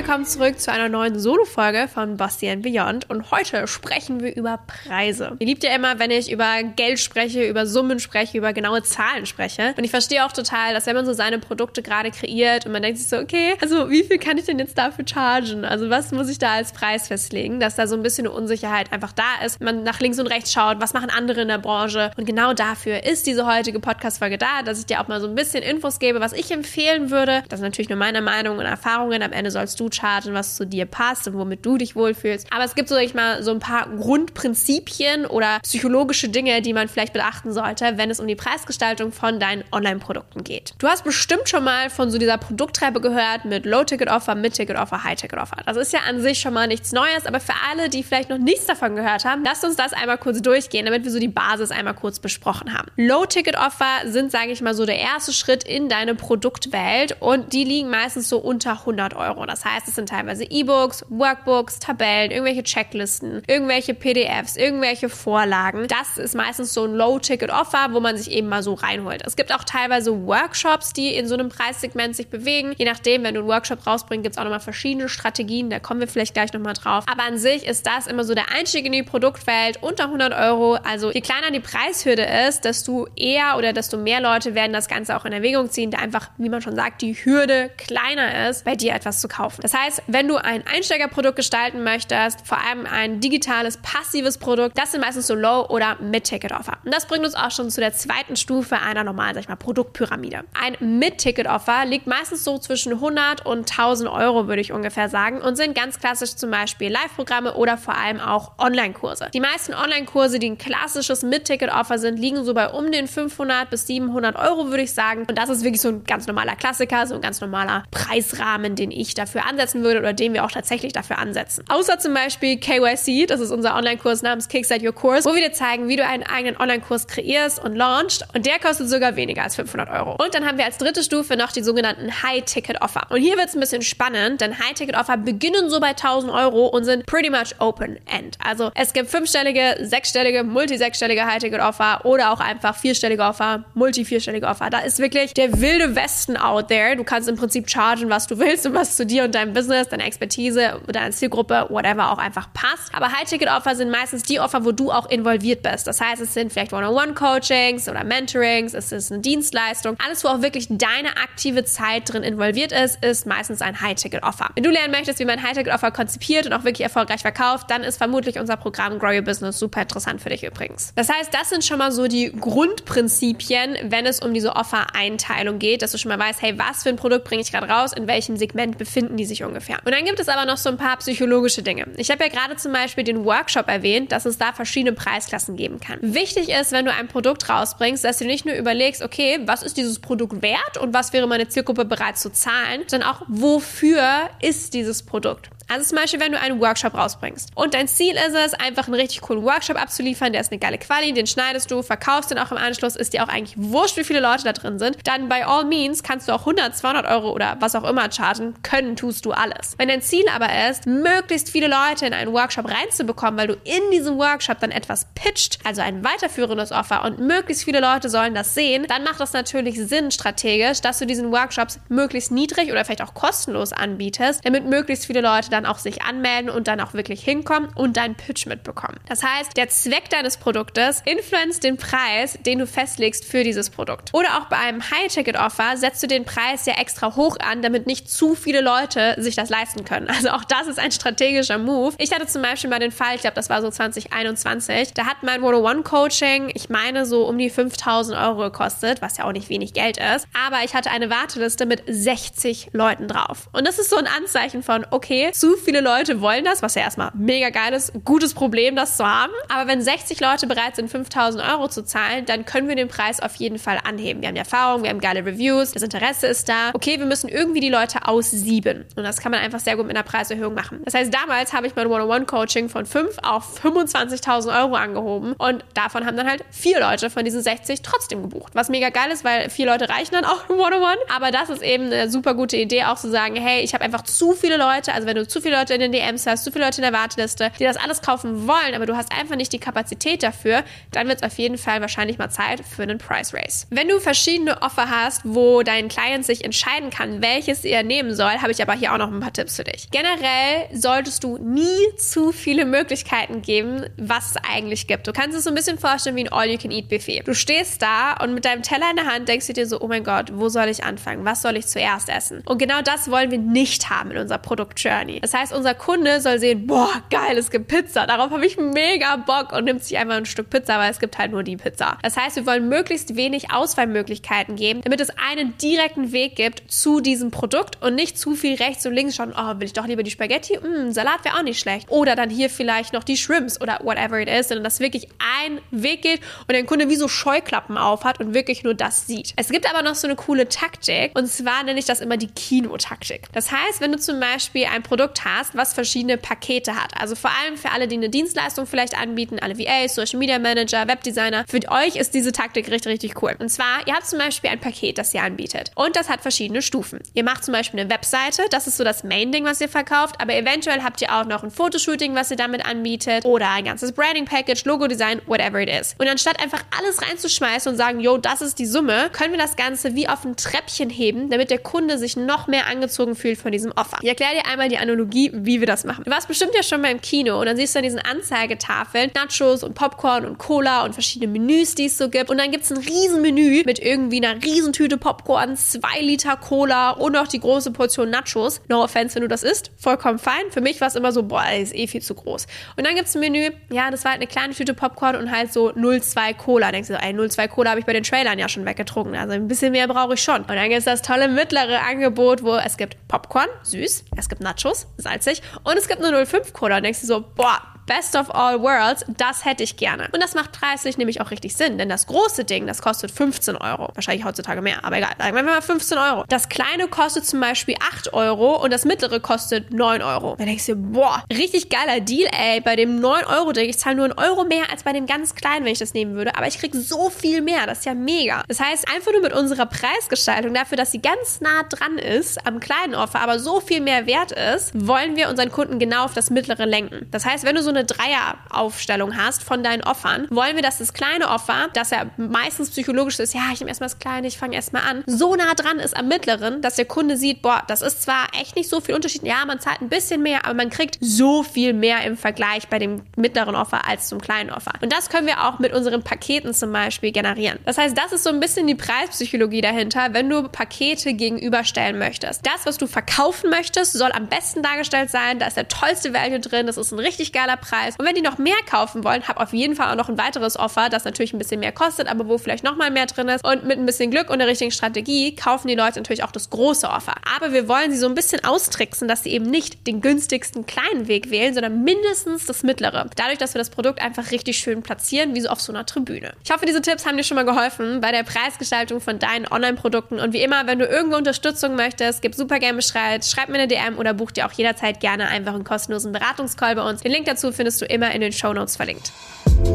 Willkommen zurück zu einer neuen Solo-Folge von Basti and Beyond. Und heute sprechen wir über Preise. Ihr liebt ja immer, wenn ich über Geld spreche, über Summen spreche, über genaue Zahlen spreche. Und ich verstehe auch total, dass wenn man so seine Produkte gerade kreiert und man denkt sich so, okay, also wie viel kann ich denn jetzt dafür chargen? Also was muss ich da als Preis festlegen? Dass da so ein bisschen eine Unsicherheit einfach da ist. Man nach links und rechts schaut, was machen andere in der Branche? Und genau dafür ist diese heutige Podcast-Folge da, dass ich dir auch mal so ein bisschen Infos gebe, was ich empfehlen würde. Das ist natürlich nur meine Meinung und Erfahrungen. Am Ende sollst du chargen, was zu dir passt und womit du dich wohlfühlst. Aber es gibt so, sag ich mal, so ein paar Grundprinzipien oder psychologische Dinge, die man vielleicht beachten sollte, wenn es um die Preisgestaltung von deinen Online-Produkten geht. Du hast bestimmt schon mal von so dieser Produkttreppe gehört mit Low-Ticket-Offer, Mid-Ticket-Offer, High-Ticket-Offer. Das ist ja an sich schon mal nichts Neues, aber für alle, die vielleicht noch nichts davon gehört haben, lasst uns das einmal kurz durchgehen, damit wir so die Basis einmal kurz besprochen haben. Low-Ticket-Offer sind, sage ich mal, so der erste Schritt in deine Produktwelt und die liegen meistens so unter 100 Euro. Das heißt, es sind teilweise E-Books, Workbooks, Tabellen, irgendwelche Checklisten, irgendwelche PDFs, irgendwelche Vorlagen. Das ist meistens so ein Low-Ticket-Offer, wo man sich eben mal so reinholt. Es gibt auch teilweise Workshops, die in so einem Preissegment sich bewegen. Je nachdem, wenn du einen Workshop rausbringst, gibt es auch nochmal verschiedene Strategien. Da kommen wir vielleicht gleich nochmal drauf. Aber an sich ist das immer so der Einstieg in die Produktwelt unter 100 Euro. Also je kleiner die Preishürde ist, desto eher oder desto mehr Leute werden das Ganze auch in Erwägung ziehen, da einfach, wie man schon sagt, die Hürde kleiner ist, bei dir etwas zu kaufen. Das heißt, wenn du ein Einsteigerprodukt gestalten möchtest, vor allem ein digitales, passives Produkt, das sind meistens so Low- oder Mid-Ticket-Offer. Und das bringt uns auch schon zu der zweiten Stufe einer normalen, sag ich mal, Produktpyramide. Ein Mid-Ticket-Offer liegt meistens so zwischen 100 und 1000 Euro, würde ich ungefähr sagen, und sind ganz klassisch zum Beispiel Live-Programme oder vor allem auch Online-Kurse. Die meisten Online-Kurse, die ein klassisches Mid-Ticket-Offer sind, liegen so bei um den 500 bis 700 Euro, würde ich sagen. Und das ist wirklich so ein ganz normaler Klassiker, so ein ganz normaler Preisrahmen, den ich dafür ansetzen würde oder den wir auch tatsächlich dafür ansetzen. Außer zum Beispiel KYC, das ist unser Online-Kurs namens Kickstart Your Course, wo wir dir zeigen, wie du einen eigenen Online-Kurs kreierst und launchst und der kostet sogar weniger als 500 Euro. Und dann haben wir als dritte Stufe noch die sogenannten High-Ticket-Offer. Und hier wird es ein bisschen spannend, denn High-Ticket-Offer beginnen so bei 1000 Euro und sind pretty much open-end. Also es gibt fünfstellige, sechsstellige, multi-sechsstellige High-Ticket-Offer oder auch einfach vierstellige Offer, multi-vierstellige Offer. Da ist wirklich der wilde Westen out there. Du kannst im Prinzip chargen, was du willst und was zu dir und deinem Business, deiner Expertise, deiner Zielgruppe, whatever auch einfach passt. Aber High-Ticket-Offer sind meistens die Offer, wo du auch involviert bist. Das heißt, es sind vielleicht One-on-One-Coachings oder Mentorings, es ist eine Dienstleistung. Alles, wo auch wirklich deine aktive Zeit drin involviert ist, ist meistens ein High-Ticket-Offer. Wenn du lernen möchtest, wie man High-Ticket-Offer konzipiert und auch wirklich erfolgreich verkauft, dann ist vermutlich unser Programm Grow Your Business super interessant für dich übrigens. Das heißt, das sind schon mal so die Grundprinzipien, wenn es um diese Offer-Einteilung geht, dass du schon mal weißt, hey, was für ein Produkt bringe ich gerade raus, in welchem Segment befinden die sich ungefähr. Und dann gibt es aber noch so ein paar psychologische Dinge. Ich habe ja gerade zum Beispiel den Workshop erwähnt, dass es da verschiedene Preisklassen geben kann. Wichtig ist, wenn du ein Produkt rausbringst, dass du nicht nur überlegst, okay, was ist dieses Produkt wert und was wäre meine Zielgruppe bereit zu zahlen, sondern auch, wofür ist dieses Produkt. Also zum Beispiel, wenn du einen Workshop rausbringst. Und dein Ziel ist es, einfach einen richtig coolen Workshop abzuliefern, der ist eine geile Quali, den schneidest du, verkaufst den auch im Anschluss, ist dir auch eigentlich wurscht, wie viele Leute da drin sind, dann by all means kannst du auch 100, 200 Euro oder was auch immer chargen, können tust du alles. Wenn dein Ziel aber ist, möglichst viele Leute in einen Workshop reinzubekommen, weil du in diesem Workshop dann etwas pitcht, also ein weiterführendes Offer und möglichst viele Leute sollen das sehen, dann macht das natürlich Sinn strategisch, dass du diesen Workshops möglichst niedrig oder vielleicht auch kostenlos anbietest, damit möglichst viele Leute dann dann auch sich anmelden und dann auch wirklich hinkommen und deinen Pitch mitbekommen. Das heißt, der Zweck deines Produktes influenzt den Preis, den du festlegst für dieses Produkt. Oder auch bei einem High-Ticket-Offer setzt du den Preis ja extra hoch an, damit nicht zu viele Leute sich das leisten können. Also auch das ist ein strategischer Move. Ich hatte zum Beispiel mal den Fall, ich glaube, das war so 2021, da hat mein One-on-One-Coaching, ich meine, so um die 5000 Euro gekostet, was ja auch nicht wenig Geld ist. Aber ich hatte eine Warteliste mit 60 Leuten drauf. Und das ist so ein Anzeichen von, okay, zu viele Leute wollen das, was ja erstmal mega geil ist, gutes Problem, das zu haben. Aber wenn 60 Leute bereit sind, 5000 Euro zu zahlen, dann können wir den Preis auf jeden Fall anheben. Wir haben Erfahrung, wir haben geile Reviews, das Interesse ist da. Okay, wir müssen irgendwie die Leute aussieben. Und das kann man einfach sehr gut mit einer Preiserhöhung machen. Das heißt, damals habe ich mein One-on-One-Coaching von 5 auf 25.000 Euro angehoben und davon haben dann halt vier Leute von diesen 60 trotzdem gebucht. Was mega geil ist, weil vier Leute reichen dann auch im One-on-One. Aber das ist eben eine super gute Idee, auch zu sagen, hey, ich habe einfach zu viele Leute, also wenn du zu viele Leute in den DMs hast, zu viele Leute in der Warteliste, die das alles kaufen wollen, aber du hast einfach nicht die Kapazität dafür, dann wird es auf jeden Fall wahrscheinlich mal Zeit für einen Price Race. Wenn du verschiedene Offer hast, wo dein Client sich entscheiden kann, welches er nehmen soll, habe ich aber hier auch noch ein paar Tipps für dich. Generell solltest du nie zu viele Möglichkeiten geben, was es eigentlich gibt. Du kannst es so ein bisschen vorstellen wie ein All-You-Can-Eat-Buffet. Du stehst da und mit deinem Teller in der Hand denkst du dir so, oh mein Gott, wo soll ich anfangen? Was soll ich zuerst essen? Und genau das wollen wir nicht haben in unserer Produkt-Journey. Das heißt, unser Kunde soll sehen, boah, geil, es gibt Pizza. Darauf habe ich mega Bock und nimmt sich einfach ein Stück Pizza, weil es gibt halt nur die Pizza. Das heißt, wir wollen möglichst wenig Auswahlmöglichkeiten geben, damit es einen direkten Weg gibt zu diesem Produkt und nicht zu viel rechts und links schauen, oh, will ich doch lieber die Spaghetti? Mm, Salat wäre auch nicht schlecht. Oder dann hier vielleicht noch die Shrimps oder whatever it is, sondern dass wirklich ein Weg geht und der Kunde wie so Scheuklappen aufhat und wirklich nur das sieht. Es gibt aber noch so eine coole Taktik und zwar nenne ich das immer die Kinotaktik. Das heißt, wenn du zum Beispiel ein Produkt hast, was verschiedene Pakete hat, also vor allem für alle, die eine Dienstleistung vielleicht anbieten, alle VAs, Social Media Manager, Webdesigner, für euch ist diese Taktik richtig, richtig cool. Und zwar, ihr habt zum Beispiel ein Paket, das ihr anbietet und das hat verschiedene Stufen. Ihr macht zum Beispiel eine Webseite, das ist so das Main-Ding, was ihr verkauft, aber eventuell habt ihr auch noch ein Fotoshooting, was ihr damit anbietet oder ein ganzes Branding-Package, Logo-Design, whatever it is. Und anstatt einfach alles reinzuschmeißen und sagen, yo, das ist die Summe, können wir das Ganze wie auf ein Treppchen heben, damit der Kunde sich noch mehr angezogen fühlt von diesem Offer. Ich erkläre dir einmal die Analogie, wie wir das machen. Du warst bestimmt ja schon mal im Kino und dann siehst du an diesen Anzeigetafeln Nachos und Popcorn und Cola und verschiedene Menüs, die es so gibt. Und dann gibt es ein Riesenmenü mit irgendwie einer Riesentüte Popcorn, zwei Liter Cola und noch die große Portion Nachos. No offense, wenn du das isst. Vollkommen fein. Für mich war es immer so, boah, ist eh viel zu groß. Und dann gibt es ein Menü, ja, das war halt eine kleine Tüte Popcorn und halt so 0,2 Cola. Denkst du, ey, 0,2 Cola habe ich bei den Trailern ja schon weggetrunken. Also ein bisschen mehr brauche ich schon. Und dann gibt es das tolle mittlere Angebot, wo es gibt Popcorn, süß, es gibt Nachos, salzig und es gibt eine 0,5 Cola. Und denkst du so, boah, Best of all worlds, das hätte ich gerne. Und das macht preislich nämlich auch richtig Sinn, denn das große Ding, das kostet 15 Euro. Wahrscheinlich heutzutage mehr, aber egal. Sagen wir mal 15 Euro. Das kleine kostet zum Beispiel 8 Euro und das mittlere kostet 9 Euro. Dann denkst du, boah, richtig geiler Deal, ey. Bei dem 9 Euro Ding, ich zahle nur einen Euro mehr als bei dem ganz kleinen, wenn ich das nehmen würde, aber ich kriege so viel mehr. Das ist ja mega. Das heißt, einfach nur mit unserer Preisgestaltung dafür, dass sie ganz nah dran ist am kleinen Offer, aber so viel mehr wert ist, wollen wir unseren Kunden genau auf das mittlere lenken. Das heißt, wenn du so eine Dreieraufstellung hast von deinen Offern, wollen wir, dass das kleine Offer, das ja meistens psychologisch ist, ja, ich nehme erstmal das kleine, ich fange erstmal an, so nah dran ist am mittleren, dass der Kunde sieht, boah, das ist zwar echt nicht so viel Unterschied, ja, man zahlt ein bisschen mehr, aber man kriegt so viel mehr im Vergleich bei dem mittleren Offer als zum kleinen Offer. Und das können wir auch mit unseren Paketen zum Beispiel generieren. Das heißt, das ist so ein bisschen die Preispsychologie dahinter, wenn du Pakete gegenüberstellen möchtest. Das, was du verkaufen möchtest, soll am besten dargestellt sein, da ist der tollste Value drin, das ist ein richtig geiler Preis. Und wenn die noch mehr kaufen wollen, hab auf jeden Fall auch noch ein weiteres Offer, das natürlich ein bisschen mehr kostet, aber wo vielleicht noch mal mehr drin ist. Und mit ein bisschen Glück und der richtigen Strategie kaufen die Leute natürlich auch das große Offer. Aber wir wollen sie so ein bisschen austricksen, dass sie eben nicht den günstigsten kleinen Weg wählen, sondern mindestens das mittlere. Dadurch, dass wir das Produkt einfach richtig schön platzieren, wie so auf so einer Tribüne. Ich hoffe, diese Tipps haben dir schon mal geholfen bei der Preisgestaltung von deinen Online-Produkten. Und wie immer, wenn du irgendwo Unterstützung möchtest, gib super gerne Bescheid, schreib mir eine DM oder buch dir auch jederzeit gerne einfach einen kostenlosen Beratungscall bei uns. Den Link findest du immer in den Show Notes verlinkt.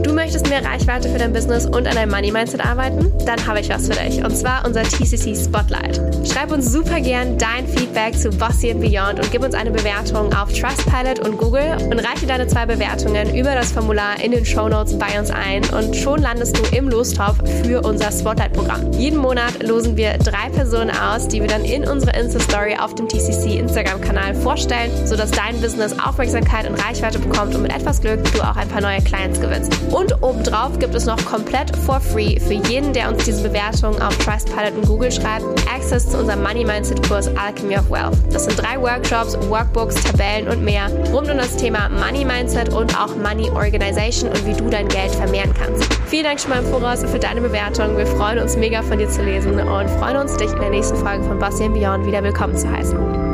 Du möchtest mehr Reichweite für dein Business und an deinem Money Mindset arbeiten? Dann habe ich was für dich und zwar unser TCC Spotlight. Schreib uns super gern dein Feedback zu Bossy and Beyond und gib uns eine Bewertung auf Trustpilot und Google und reiche deine zwei Bewertungen über das Formular in den Show Notes bei uns ein und schon landest du im Lostopf für unser Spotlight-Programm. Jeden Monat losen wir drei Personen aus, die wir dann in unserer Insta-Story auf dem TCC Instagram-Kanal vorstellen, sodass dein Business Aufmerksamkeit und Reichweite bekommt und mit etwas Glück du auch ein paar neue Clients gewinnst. Und obendrauf gibt es noch komplett for free für jeden, der uns diese Bewertung auf Trustpilot und Google schreibt, Access zu unserem Money Mindset Kurs Alchemy of Wealth. Das sind drei Workshops, Workbooks, Tabellen und mehr rund um das Thema Money Mindset und auch Money Organization und wie du dein Geld vermehren kannst. Vielen Dank schon mal im Voraus für deine Bewertung. Wir freuen uns mega von dir zu lesen und freuen uns, dich in der nächsten Folge von Bossy Beyond wieder willkommen zu heißen.